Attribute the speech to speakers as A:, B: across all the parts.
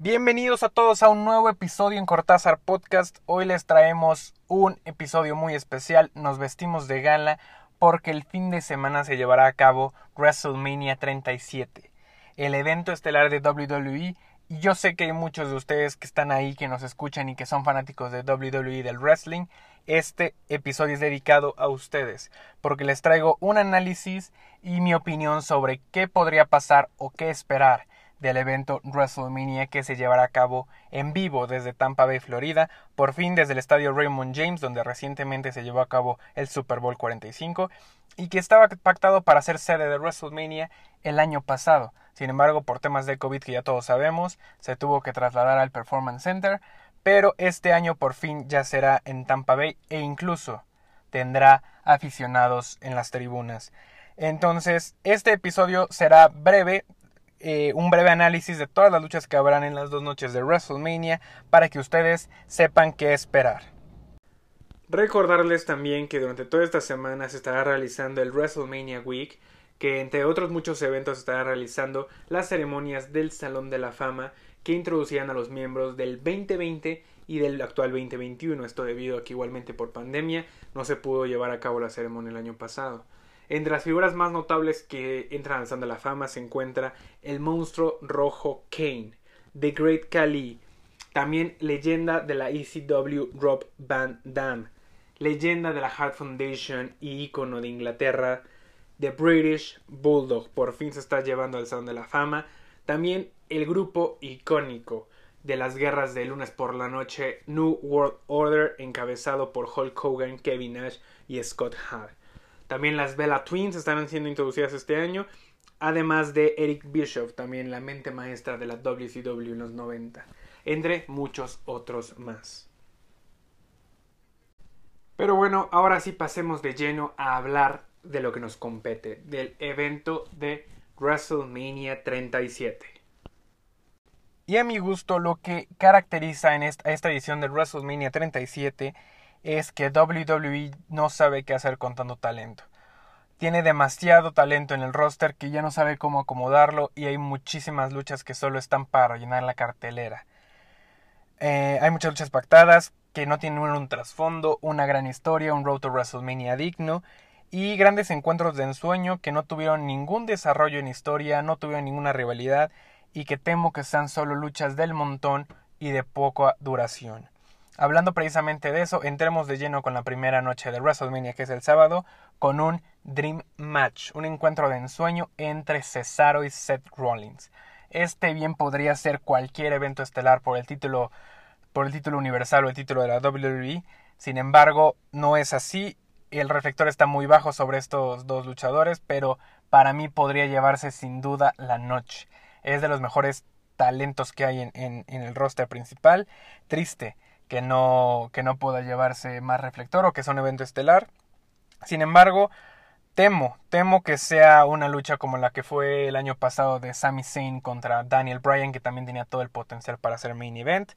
A: Bienvenidos a todos a un nuevo episodio en Cortázar Podcast. Hoy les traemos un episodio muy especial. Nos vestimos de gala porque el fin de semana se llevará a cabo WrestleMania 37, el evento estelar de WWE. Y yo sé que hay muchos de ustedes que están ahí, que nos escuchan y que son fanáticos de WWE del wrestling. Este episodio es dedicado a ustedes porque les traigo un análisis y mi opinión sobre qué podría pasar o qué esperar del evento WrestleMania que se llevará a cabo en vivo desde Tampa Bay, Florida, por fin desde el estadio Raymond James, donde recientemente se llevó a cabo el Super Bowl 45 y que estaba pactado para ser sede de WrestleMania el año pasado. Sin embargo, por temas de COVID que ya todos sabemos, se tuvo que trasladar al Performance Center, pero este año por fin ya será en Tampa Bay e incluso tendrá aficionados en las tribunas. Entonces, este episodio será breve, eh, un breve análisis de todas las luchas que habrán en las dos noches de WrestleMania para que ustedes sepan qué esperar. Recordarles también que durante toda esta semana se estará realizando el WrestleMania Week, que entre otros muchos eventos estará realizando las ceremonias del Salón de la Fama que introducían a los miembros del 2020 y del actual 2021. Esto debido a que igualmente por pandemia no se pudo llevar a cabo la ceremonia el año pasado. Entre las figuras más notables que entran al Salón de la Fama se encuentra el monstruo rojo Kane, The Great Khali, también leyenda de la ECW Rob Van Damme, leyenda de la Heart Foundation y ícono de Inglaterra, The British Bulldog, por fin se está llevando al Salón de la Fama, también el grupo icónico de las guerras de lunes por la noche, New World Order, encabezado por Hulk Hogan, Kevin Nash y Scott Hall. También las Bella Twins están siendo introducidas este año, además de Eric Bischoff, también la mente maestra de la WCW en los 90, entre muchos otros más. Pero bueno, ahora sí pasemos de lleno a hablar de lo que nos compete, del evento de WrestleMania 37. Y a mi gusto, lo que caracteriza en esta, edición de WrestleMania 37 es que WWE no sabe qué hacer con tanto talento. Tiene demasiado talento en el roster que ya no sabe cómo acomodarlo y hay muchísimas luchas que solo están para llenar la cartelera. Eh, hay muchas luchas pactadas que no tienen un, trasfondo, una gran historia, un Road to WrestleMania digno y grandes encuentros de ensueño que no tuvieron ningún desarrollo en historia, no tuvieron ninguna rivalidad y que temo que sean solo luchas del montón y de poca duración. Hablando precisamente de eso, entremos de lleno con la primera noche de WrestleMania, que es el sábado, con un Dream Match, un encuentro de ensueño entre Cesaro y Seth Rollins. Este bien podría ser cualquier evento estelar por el título, por el título universal o el título de la WWE. Sin embargo, no es así. El reflector está muy bajo sobre estos dos luchadores, pero para mí podría llevarse sin duda la noche. Es de los mejores talentos que hay en, el roster principal. Triste que no, que no pueda llevarse más reflector o que sea un evento estelar. Sin embargo, temo, temo que sea una lucha como la que fue el año pasado de Sami Zayn contra Daniel Bryan, que también tenía todo el potencial para ser main event,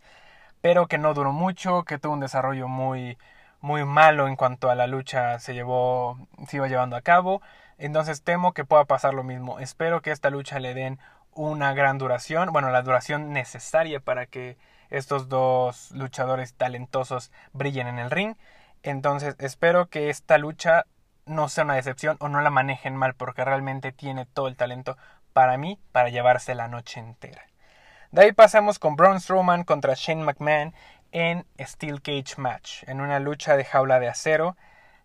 A: pero que no duró mucho, que tuvo un desarrollo muy, muy malo en cuanto a la lucha se llevó, se iba llevando a cabo. Entonces temo que pueda pasar lo mismo. Espero que esta lucha le den una gran duración, bueno, la duración necesaria para que estos dos luchadores talentosos brillen en el ring. Entonces espero que esta lucha no sea una decepción o no la manejen mal porque realmente tiene todo el talento para mí para llevarse la noche entera. De ahí pasamos con Braun Strowman contra Shane McMahon en Steel Cage Match, en una lucha de jaula de acero.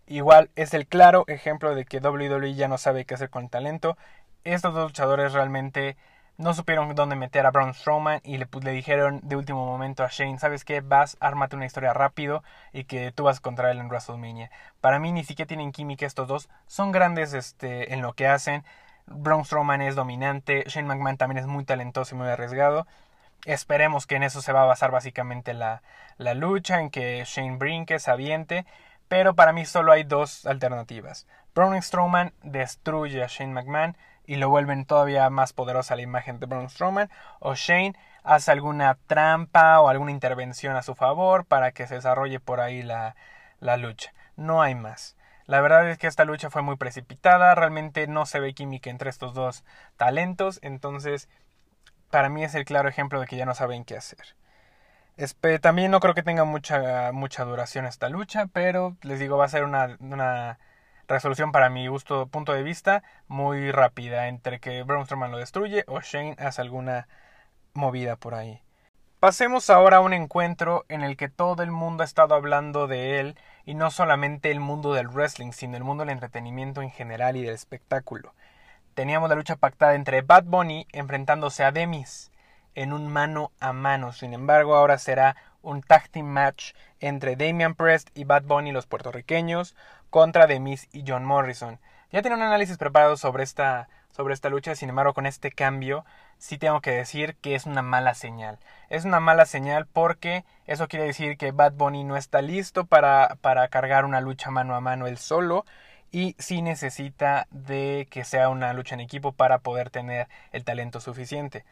A: Igual es el claro ejemplo de que WWE ya no sabe qué hacer con el talento. Estos dos luchadores realmente no supieron dónde meter a Braun Strowman y le, dijeron de último momento a Shane, ¿sabes qué? Vas, ármate una historia rápido y que tú vas contra él en WrestleMania. Para mí ni siquiera tienen química estos dos, son grandes este, en lo que hacen. Braun Strowman es dominante, Shane McMahon también es muy talentoso y muy arriesgado. Esperemos que en eso se va a basar básicamente la, la lucha, en que Shane brinque, se aviente, pero para mí solo hay dos alternativas. Braun Strowman destruye a Shane McMahon y lo vuelven todavía más poderosa la imagen de Braun Strowman, o Shane hace alguna trampa o alguna intervención a su favor para que se desarrolle por ahí la, la lucha. no hay más. La verdad es que esta lucha fue muy precipitada, realmente no se ve química entre estos dos talentos, entonces para mí es el claro ejemplo de que ya no saben qué hacer. también no creo que tenga mucha, mucha duración esta lucha, pero les digo, va a ser una, una resolución para mi gusto, punto de vista, muy rápida, entre que Braun Strowman lo destruye o Shane hace alguna movida por ahí. Pasemos ahora a un encuentro en el que todo el mundo ha estado hablando de él, y no solamente el mundo del wrestling, sino el mundo del entretenimiento en general y del espectáculo. Teníamos la lucha pactada entre Bad Bunny enfrentándose a Demis en un mano a mano. Sin embargo, ahora será un tag team match entre Damian Prest y Bad Bunny, los puertorriqueños, contra Demis y John Morrison. Ya tiene un análisis preparado sobre esta, sobre esta lucha, sin embargo, con este cambio sí tengo que decir que es una mala señal. Es una mala señal porque eso quiere decir que Bad Bunny no está listo para, para cargar una lucha mano a mano él solo y sí necesita de que sea una lucha en equipo para poder tener el talento suficiente.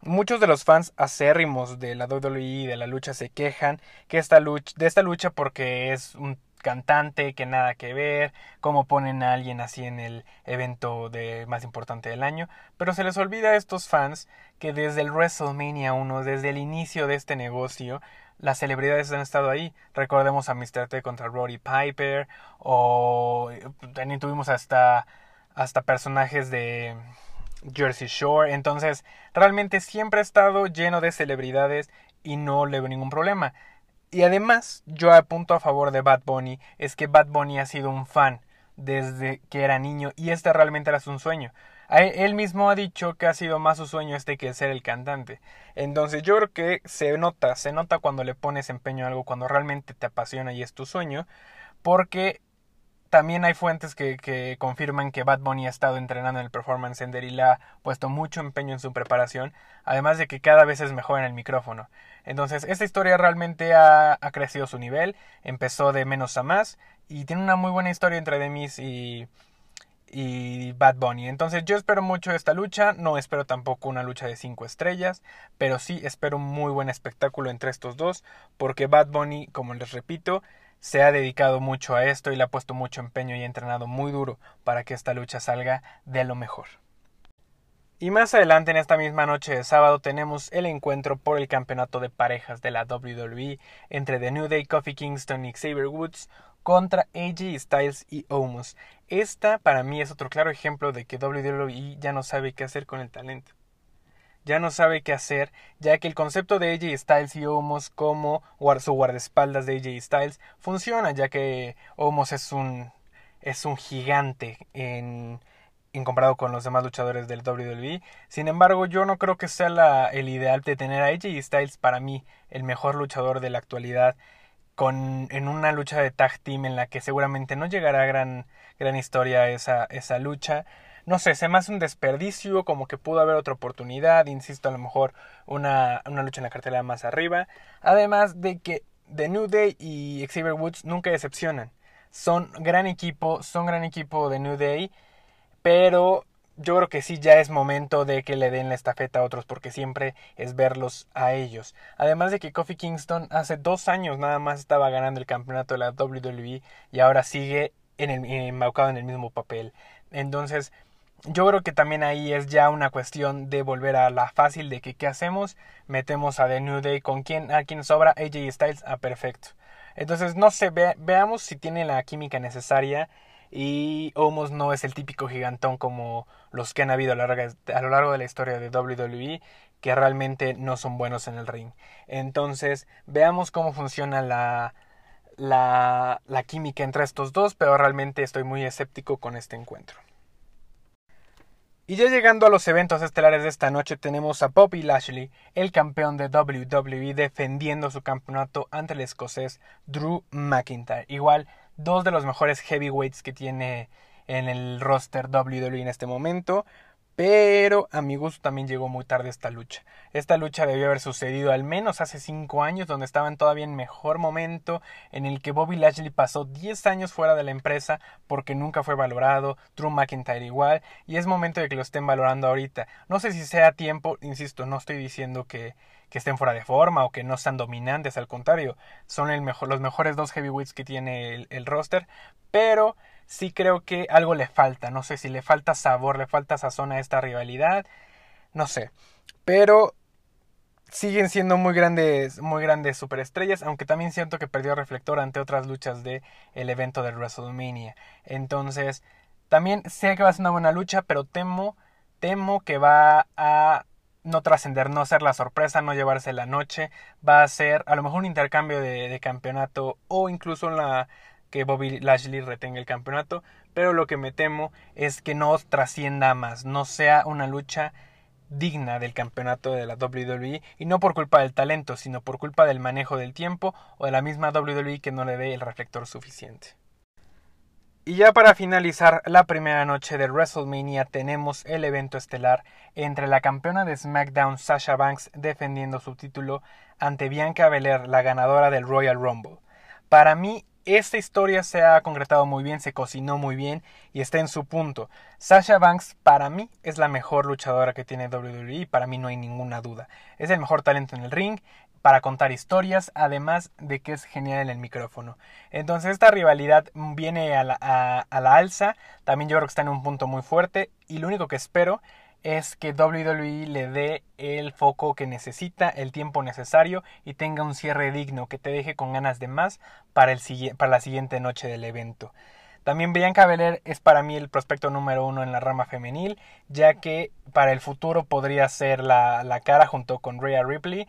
A: Muchos de los fans acérrimos de la WWE y de la lucha se quejan que esta lucha, de esta lucha porque es un cantante que nada que ver, cómo ponen a alguien así en el evento de más importante del año, pero se les olvida a estos fans que desde el WrestleMania 1, desde el inicio de este negocio, las celebridades han estado ahí. Recordemos a Mr. T contra Roddy Piper o también tuvimos hasta hasta personajes de Jersey Shore, entonces realmente siempre ha estado lleno de celebridades y no le veo ningún problema. Y además, yo apunto a favor de Bad Bunny, es que Bad Bunny ha sido un fan desde que era niño y este realmente era su sueño. Él mismo ha dicho que ha sido más su sueño este que ser el cantante. Entonces yo creo que se nota, se nota cuando le pones empeño a algo, cuando realmente te apasiona y es tu sueño, porque también hay fuentes que, que, confirman que Bad Bunny ha estado entrenando en el Performance Center y le ha puesto mucho empeño en su preparación, además de que cada vez es mejor en el micrófono. Entonces, esta historia realmente ha, ha crecido su nivel, empezó de menos a más y tiene una muy buena historia entre Demis y, y Bad Bunny. Entonces yo espero mucho esta lucha, no espero tampoco una lucha de 5 estrellas, pero sí espero un muy buen espectáculo entre estos dos, porque Bad Bunny, como les repito, se ha dedicado mucho a esto y le ha puesto mucho empeño y ha entrenado muy duro para que esta lucha salga de lo mejor. Y más adelante en esta misma noche de sábado tenemos el encuentro por el campeonato de parejas de la WWE entre The New Day, Coffee Kingston y Xavier Woods contra AJ Styles y Omos. Esta para mí es otro claro ejemplo de que WWE ya no sabe qué hacer con el talento ya no sabe qué hacer, ya que el concepto de AJ Styles y Omos como su guardaespaldas de AJ Styles funciona, ya que Omos es un, es un gigante en, en comparado con los demás luchadores del WWE. Sin embargo, yo no creo que sea la, el ideal de tener a AJ Styles para mí el mejor luchador de la actualidad con, en una lucha de tag team en la que seguramente no llegará gran, gran historia esa, esa lucha no sé, se me hace un desperdicio, como que pudo haber otra oportunidad, insisto, a lo mejor una, una lucha en la cartelera más arriba. Además de que The New Day y Xavier Woods nunca decepcionan. Son gran equipo, son gran equipo de New Day, pero yo creo que sí ya es momento de que le den la estafeta a otros porque siempre es verlos a ellos. Además de que Kofi Kingston hace dos años nada más estaba ganando el campeonato de la WWE y ahora sigue en el, embaucado en el mismo papel. Entonces, yo creo que también ahí es ya una cuestión de volver a la fácil de que qué hacemos, metemos a The New Day con quien a quien sobra AJ Styles a perfecto. Entonces no sé, veamos si tiene la química necesaria y Omos no es el típico gigantón como los que han habido a lo, largo, de la historia de WWE que realmente no son buenos en el ring. Entonces veamos cómo funciona la, la química entre estos dos, pero realmente estoy muy escéptico con este encuentro. Y ya llegando a los eventos estelares de esta noche tenemos a Bobby Lashley, el campeón de WWE, defendiendo su campeonato ante el escocés Drew McIntyre. Igual, dos de los mejores heavyweights que tiene en el roster WWE en este momento. Pero a mi gusto también llegó muy tarde esta lucha. Esta lucha debió haber sucedido al menos hace 5 años, donde estaban todavía en mejor momento, en el que Bobby Lashley pasó 10 años fuera de la empresa porque nunca fue valorado, Drew McIntyre igual, y es momento de que lo estén valorando ahorita. No sé si sea tiempo, insisto, no estoy diciendo que, que estén fuera de forma o que no sean dominantes, al contrario, son los mejores dos heavyweights que tiene el, el roster, pero sí creo que algo le falta. No sé si le falta sabor, le falta sazón a esta rivalidad. No sé. Pero siguen siendo muy grandes, muy grandes superestrellas, aunque también siento que perdió reflector ante otras luchas de el evento de WrestleMania. Entonces, también sé que va a ser una buena lucha, pero temo, temo que va a no trascender, no ser la sorpresa, no llevarse la noche, va a ser a lo mejor un intercambio de, de campeonato o incluso la, que Bobby Lashley retenga el campeonato, pero lo que me temo es que no trascienda más, no sea una lucha digna del campeonato de la WWE y no por culpa del talento, sino por culpa del manejo del tiempo o de la misma WWE que no le dé el reflector suficiente. Y ya para finalizar la primera noche de WrestleMania tenemos el evento estelar entre la campeona de SmackDown Sasha Banks defendiendo su título ante Bianca Belair, la ganadora del Royal Rumble. Para mí esta historia se ha concretado muy bien, se cocinó muy bien y está en su punto. Sasha Banks para mí es la mejor luchadora que tiene WWE, para mí no hay ninguna duda. Es el mejor talento en el ring para contar historias, además de que es genial en el micrófono. Entonces esta rivalidad viene a la, a la alza, también yo creo que está en un punto muy fuerte y lo único que espero es que WWE le dé el foco que necesita, el tiempo necesario y tenga un cierre digno que te deje con ganas de más para, el, para la siguiente noche del evento. También Bianca Belair es para mí el prospecto número uno en la rama femenil, ya que para el futuro podría ser la, la cara junto con Rhea Ripley,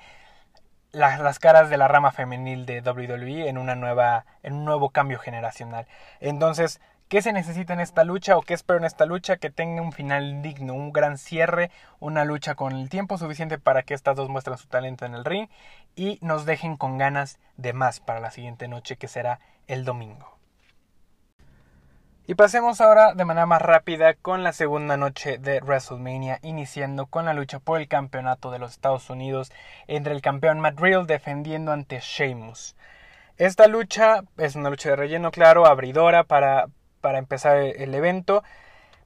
A: las caras de la rama femenil de WWE en una nueva, en un nuevo cambio generacional. Entonces, ¿Qué se necesita en esta lucha o qué espero en esta lucha? Que tenga un final digno, un gran cierre, una lucha con el tiempo suficiente para que estas dos muestren su talento en el ring y nos dejen con ganas de más para la siguiente noche que será el domingo. Y pasemos ahora de manera más rápida con la segunda noche de WrestleMania, iniciando con la lucha por el campeonato de los Estados Unidos entre el campeón Matt Riddle defendiendo ante Sheamus. Esta lucha es una lucha de relleno, claro, abridora para, para empezar el evento,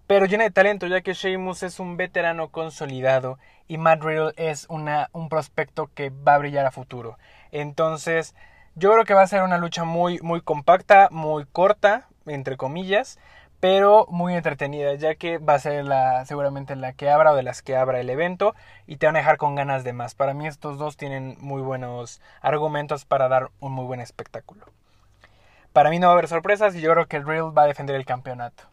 A: pero llena de talento ya que Sheamus es un veterano consolidado y Matt Riddle es un prospecto que va a brillar a futuro. Entonces, yo creo que va a ser una lucha muy, muy compacta, muy corta, entre comillas, pero muy entretenida, ya que va a ser la, seguramente la que abra o de las que abra el evento y te van a dejar con ganas de más. Para mí estos dos tienen muy buenos argumentos para dar un muy buen espectáculo. Para mí no va a haber sorpresas y yo creo que el Real va a defender el campeonato.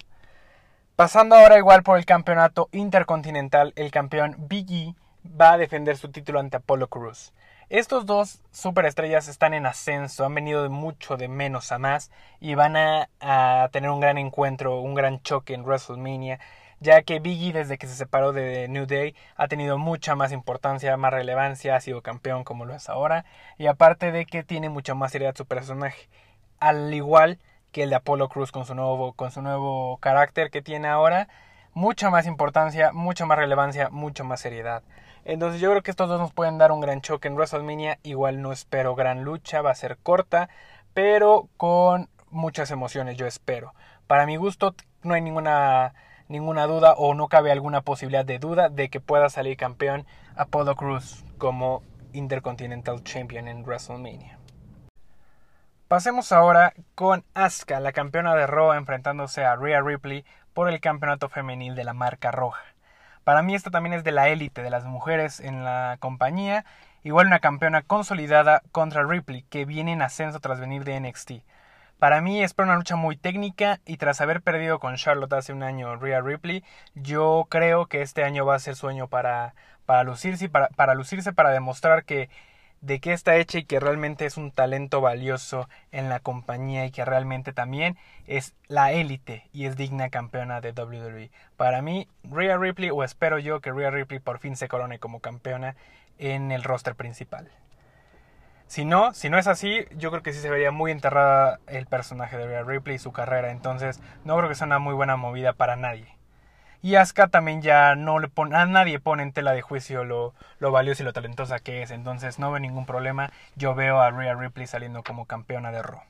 A: Pasando ahora igual por el campeonato intercontinental, el campeón Big E va a defender su título ante Apollo Cruz. Estos dos superestrellas están en ascenso, han venido de mucho de menos a más y van a, a tener un gran encuentro, un gran choque en WrestleMania, ya que Biggie desde que se separó de New Day ha tenido mucha más importancia, más relevancia, ha sido campeón como lo es ahora y aparte de que tiene mucha más seriedad su personaje al igual que el de Apollo Cruz con su nuevo, con su nuevo carácter que tiene ahora, mucha más importancia, mucha más relevancia, mucha más seriedad. Entonces yo creo que estos dos nos pueden dar un gran choque en WrestleMania. Igual no espero gran lucha, va a ser corta, pero con muchas emociones, yo espero. Para mi gusto no hay ninguna ninguna duda o no cabe alguna posibilidad de duda de que pueda salir campeón Apollo Cruz como Intercontinental Champion en WrestleMania. Pasemos ahora con Asuka, la campeona de Raw, enfrentándose a Rhea Ripley por el campeonato femenil de la marca roja. Para mí esta también es de la élite de las mujeres en la compañía, igual una campeona consolidada contra Ripley que viene en ascenso tras venir de NXT. Para mí es una lucha muy técnica y tras haber perdido con Charlotte hace un año Rhea Ripley, yo creo que este año va a ser sueño para, para lucirse para, para lucirse para demostrar que de qué está hecha y que realmente es un talento valioso en la compañía y que realmente también es la élite y es digna campeona de WWE. Para mí, Rhea Ripley, o espero yo que Rhea Ripley por fin se corone como campeona en el roster principal. Si no, si no es así, yo creo que sí se vería muy enterrada el personaje de Rhea Ripley y su carrera. Entonces, no creo que sea una muy buena movida para nadie. Y Asuka también ya no le pone, a nadie pone en tela de juicio lo, lo valiosa y lo talentosa que es. Entonces no veo ningún problema. Yo veo a Rhea Ripley saliendo como campeona de Raw.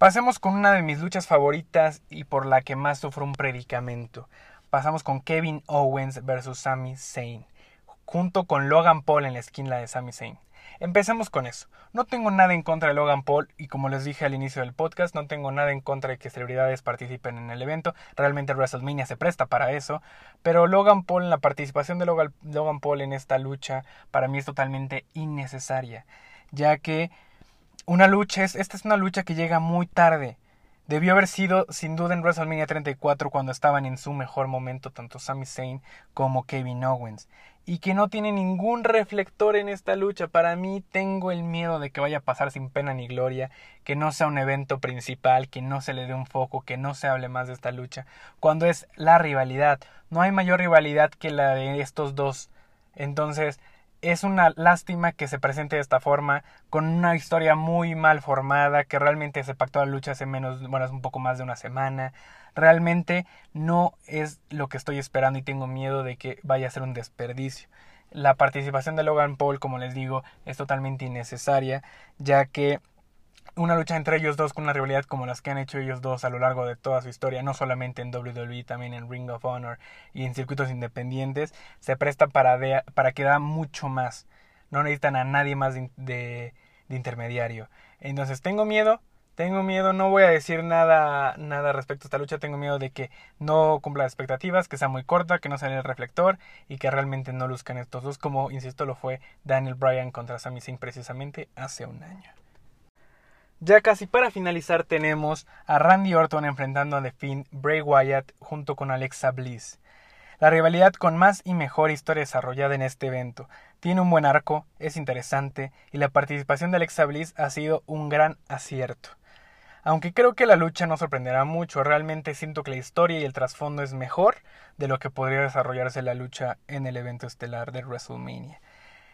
A: Pasemos con una de mis luchas favoritas y por la que más sufro un predicamento. Pasamos con Kevin Owens versus Sami Zayn, junto con Logan Paul en la esquina de Sami Zayn. Empecemos con eso. No tengo nada en contra de Logan Paul y como les dije al inicio del podcast, no tengo nada en contra de que celebridades participen en el evento. Realmente WrestleMania se presta para eso. Pero Logan Paul, la participación de Logan, Paul en esta lucha, para mí es totalmente innecesaria. Ya que una lucha es, esta es una lucha que llega muy tarde. Debió haber sido sin duda en WrestleMania 34 cuando estaban en su mejor momento tanto Sami Zayn como Kevin Owens. Y que no tiene ningún reflector en esta lucha. Para mí tengo el miedo de que vaya a pasar sin pena ni gloria, que no sea un evento principal, que no se le dé un foco, que no se hable más de esta lucha. Cuando es la rivalidad. No hay mayor rivalidad que la de estos dos. Entonces, es una lástima que se presente de esta forma, con una historia muy mal formada, que realmente se pactó la lucha hace menos, bueno, es un poco más de una semana. Realmente no es lo que estoy esperando y tengo miedo de que vaya a ser un desperdicio. La participación de Logan Paul, como les digo, es totalmente innecesaria, ya que una lucha entre ellos dos con una rivalidad como las que han hecho ellos dos a lo largo de toda su historia, no solamente en WWE, también en Ring of Honor y en circuitos independientes, se presta para, para que da mucho más. No necesitan a nadie más de, de, intermediario. Entonces tengo miedo, tengo miedo, no voy a decir nada, nada respecto a esta lucha, tengo miedo de que no cumpla las expectativas, que sea muy corta, que no sea el reflector y que realmente no luzcan estos dos, como insisto lo fue Daniel Bryan contra Sami Zayn precisamente hace un año. Ya casi para finalizar tenemos a Randy Orton enfrentando a The Finn, Bray Wyatt junto con Alexa Bliss. La rivalidad con más y mejor historia desarrollada en este evento. Tiene un buen arco, es interesante y la participación de Alexa Bliss ha sido un gran acierto. Aunque creo que la lucha no sorprenderá mucho, realmente siento que la historia y el trasfondo es mejor de lo que podría desarrollarse la lucha en el evento estelar de WrestleMania.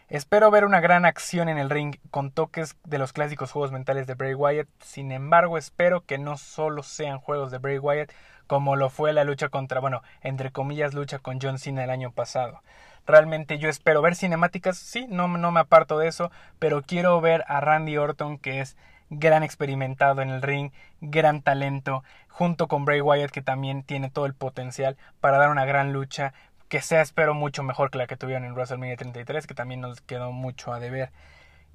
A: Espero ver una gran acción en el ring con toques de los clásicos juegos mentales de Bray Wyatt. Sin embargo, espero que no solo sean juegos de Bray Wyatt como lo fue la lucha contra, bueno, entre comillas, lucha con John Cena el año pasado. Realmente yo espero ver cinemáticas, sí, no, no me aparto de eso, pero quiero ver a Randy Orton, que es gran experimentado en el ring, gran talento, junto con Bray Wyatt, que también tiene todo el potencial para dar una gran lucha que sea espero mucho mejor que la que tuvieron en WrestleMania 33, que también nos quedó mucho a deber.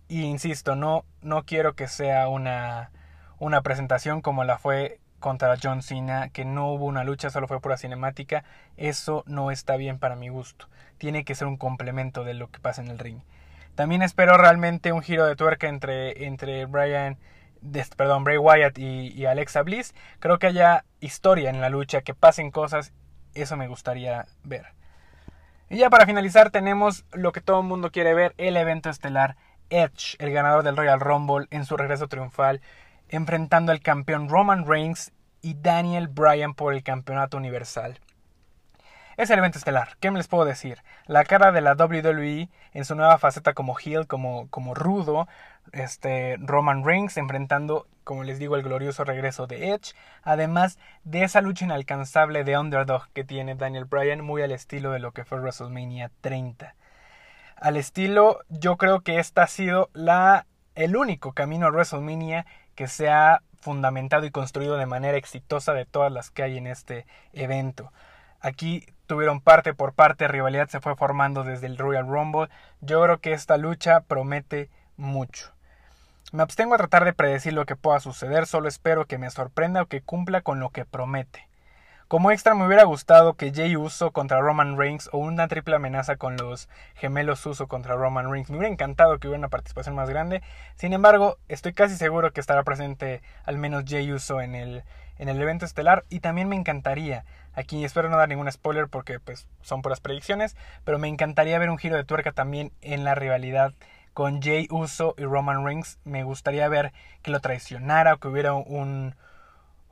A: Y insisto, no, no quiero que sea una, una presentación como la fue contra John Cena, que no hubo una lucha, solo fue pura cinemática. Eso no está bien para mi gusto. Tiene que ser un complemento de lo que pasa en el ring. También espero realmente un giro de tuerca entre, entre Brian, perdón, Bray Wyatt y, y Alexa Bliss. Creo que haya historia en la lucha, que pasen cosas. Eso me gustaría ver. Y ya para finalizar tenemos lo que todo el mundo quiere ver, el evento estelar Edge, el ganador del Royal Rumble en su regreso triunfal, enfrentando al campeón Roman Reigns y Daniel Bryan por el campeonato universal. Es el evento estelar, ¿qué me les puedo decir? La cara de la WWE en su nueva faceta como heel, como, como rudo, este, Roman Reigns enfrentando, como les digo, el glorioso regreso de Edge, además de esa lucha inalcanzable de underdog que tiene Daniel Bryan, muy al estilo de lo que fue WrestleMania 30. Al estilo, yo creo que esta ha sido la, el único camino a WrestleMania que se ha fundamentado y construido de manera exitosa de todas las que hay en este evento. Aquí tuvieron parte por parte, rivalidad se fue formando desde el Royal Rumble. Yo creo que esta lucha promete mucho. Me abstengo a tratar de predecir lo que pueda suceder, solo espero que me sorprenda o que cumpla con lo que promete. Como extra me hubiera gustado que Jay Uso contra Roman Reigns o una triple amenaza con los gemelos Uso contra Roman Reigns. Me hubiera encantado que hubiera una participación más grande. Sin embargo, estoy casi seguro que estará presente al menos Jay Uso en el, en el evento estelar y también me encantaría Aquí espero no dar ningún spoiler porque pues son puras predicciones, pero me encantaría ver un giro de tuerca también en la rivalidad con Jay Uso y Roman Reigns. Me gustaría ver que lo traicionara o que hubiera un,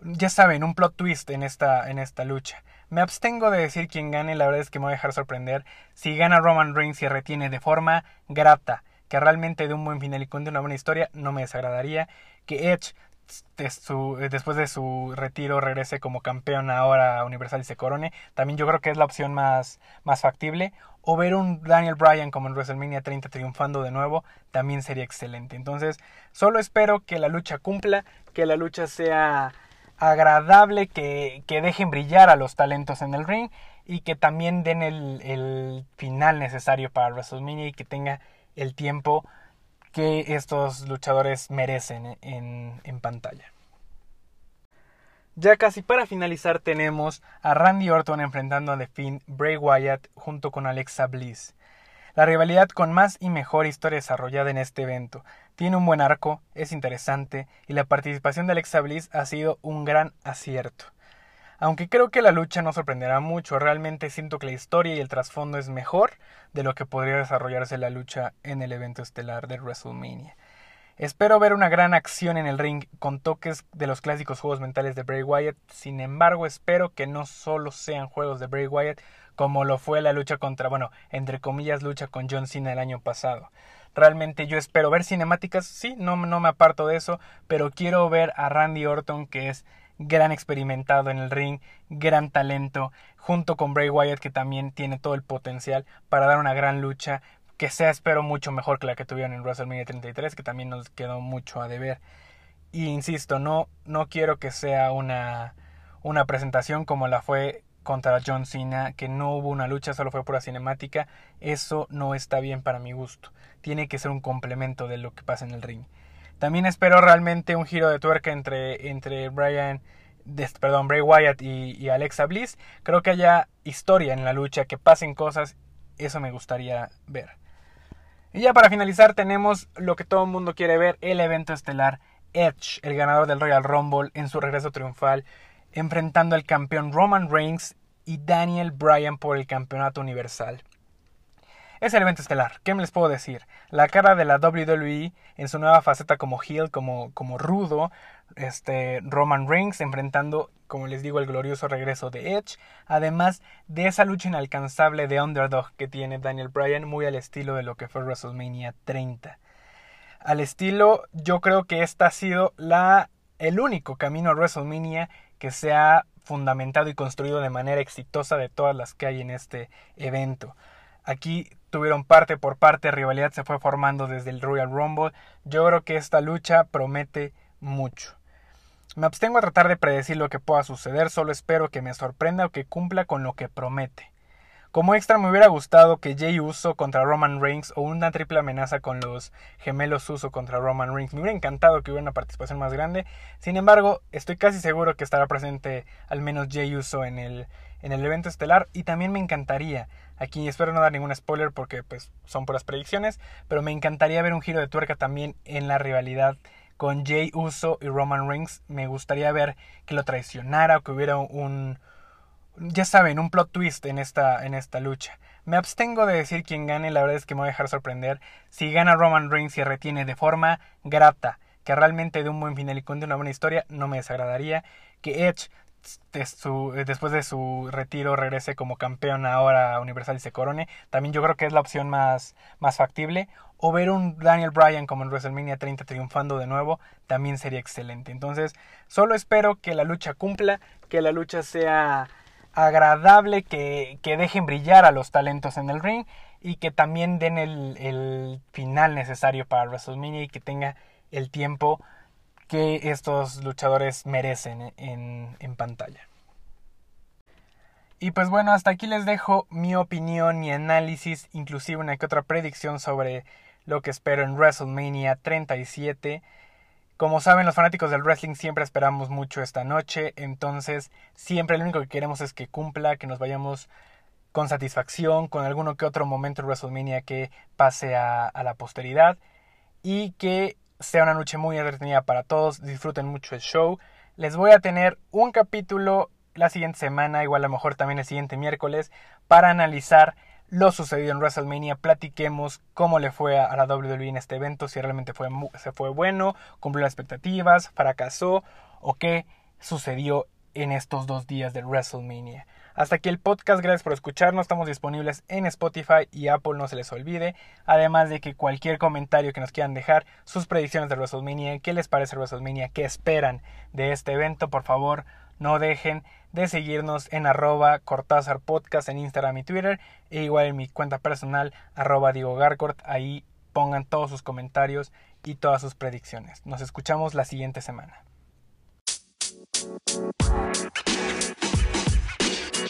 A: ya saben, un plot twist en esta, en esta lucha. Me abstengo de decir quién gane, la verdad es que me voy a dejar sorprender. Si gana Roman Reigns y retiene de forma grata, que realmente de un buen final y cuente una buena historia, no me desagradaría. Que Edge después de su retiro regrese como campeón ahora Universal y se corone. También yo creo que es la opción más, más factible. O ver un Daniel Bryan como en WrestleMania 30 triunfando de nuevo también sería excelente. Entonces, solo espero que la lucha cumpla, que la lucha sea agradable, que, que dejen brillar a los talentos en el ring y que también den el, el final necesario para WrestleMania y que tenga el tiempo que estos luchadores merecen en, en pantalla. Ya casi para finalizar tenemos a Randy Orton enfrentando a The Fiend Bray Wyatt junto con Alexa Bliss. La rivalidad con más y mejor historia desarrollada en este evento. Tiene un buen arco, es interesante y la participación de Alexa Bliss ha sido un gran acierto. Aunque creo que la lucha no sorprenderá mucho, realmente siento que la historia y el trasfondo es mejor de lo que podría desarrollarse la lucha en el evento estelar de WrestleMania. Espero ver una gran acción en el ring con toques de los clásicos juegos mentales de Bray Wyatt, sin embargo espero que no solo sean juegos de Bray Wyatt como lo fue la lucha contra, bueno, entre comillas lucha con John Cena el año pasado. Realmente yo espero ver cinemáticas, sí, no, no me aparto de eso, pero quiero ver a Randy Orton que es gran experimentado en el ring, gran talento, junto con Bray Wyatt que también tiene todo el potencial para dar una gran lucha que sea espero mucho mejor que la que tuvieron en WrestleMania 33 que también nos quedó mucho a deber. Y insisto, no, no quiero que sea una, una presentación como la fue contra John Cena, que no hubo una lucha, solo fue pura cinemática. Eso no está bien para mi gusto. Tiene que ser un complemento de lo que pasa en el ring. También espero realmente un giro de tuerca entre, entre Brian, perdón, Bray Wyatt y, Alexa Bliss. Creo que haya historia en la lucha, que pasen cosas. Eso me gustaría ver. Y ya para finalizar tenemos lo que todo el mundo quiere ver, el evento estelar Edge, el ganador del Royal Rumble en su regreso triunfal, enfrentando al campeón Roman Reigns y Daniel Bryan por el campeonato universal. Es el evento estelar. ¿Qué me les puedo decir? La cara de la WWE en su nueva faceta como heel, como, como rudo. Este, Roman Reigns enfrentando, como les digo, el glorioso regreso de Edge. Además de esa lucha inalcanzable de underdog que tiene Daniel Bryan, muy al estilo de lo que fue WrestleMania 30. Al estilo, yo creo que esta ha sido la, el único camino a WrestleMania que se ha fundamentado y construido de manera exitosa de todas las que hay en este evento. Aquí tuvieron parte por parte, rivalidad se fue formando desde el Royal Rumble. Yo creo que esta lucha promete mucho. Me abstengo a tratar de predecir lo que pueda suceder, solo espero que me sorprenda o que cumpla con lo que promete. Como extra me hubiera gustado que Jay Uso contra Roman Reigns o una triple amenaza con los gemelos Uso contra Roman Reigns. Me hubiera encantado que hubiera una participación más grande. Sin embargo, estoy casi seguro que estará presente al menos Jay Uso en el, en el evento estelar y también me encantaría Aquí espero no dar ningún spoiler porque pues son puras predicciones, pero me encantaría ver un giro de tuerca también en la rivalidad con Jay Uso y Roman Reigns. Me gustaría ver que lo traicionara o que hubiera un ya saben, un plot twist en esta en esta lucha. Me abstengo de decir quién gane, la verdad es que me voy a dejar sorprender. Si gana Roman Reigns y retiene de forma grata, que realmente de un buen final y cuente una buena historia, no me desagradaría. Que Edge después de su retiro regrese como campeón ahora Universal y se corone. También yo creo que es la opción más, más factible. O ver un Daniel Bryan como en WrestleMania 30 triunfando de nuevo también sería excelente. Entonces, solo espero que la lucha cumpla, que la lucha sea agradable, que, que dejen brillar a los talentos en el ring y que también den el, el final necesario para WrestleMania y que tenga el tiempo que estos luchadores merecen en, en pantalla. Y pues bueno, hasta aquí les dejo mi opinión, mi análisis, inclusive una que otra predicción sobre lo que espero en WrestleMania 37. Como saben, los fanáticos del wrestling siempre esperamos mucho esta noche, entonces siempre lo único que queremos es que cumpla, que nos vayamos con satisfacción, con alguno que otro momento de WrestleMania que pase a la posteridad y que sea una noche muy entretenida para todos, disfruten mucho el show. Les voy a tener un capítulo la siguiente semana, igual a lo mejor también el siguiente miércoles, para analizar lo sucedido en WrestleMania, platiquemos cómo le fue a la WWE en este evento, si realmente fue, se fue bueno, cumplió las expectativas, fracasó o qué sucedió en estos dos días de WrestleMania. Hasta aquí el podcast, gracias por escucharnos, estamos disponibles en Spotify y Apple, no se les olvide, además de que cualquier comentario que nos quieran dejar, sus predicciones de WrestleMania, qué les parece WrestleMania, qué esperan de este evento, por favor, no dejen de seguirnos en arroba Cortázar Podcast en Instagram y Twitter, e igual en mi cuenta personal, arroba Diego Garcort, ahí pongan todos sus comentarios y todas sus predicciones. Nos escuchamos la siguiente semana.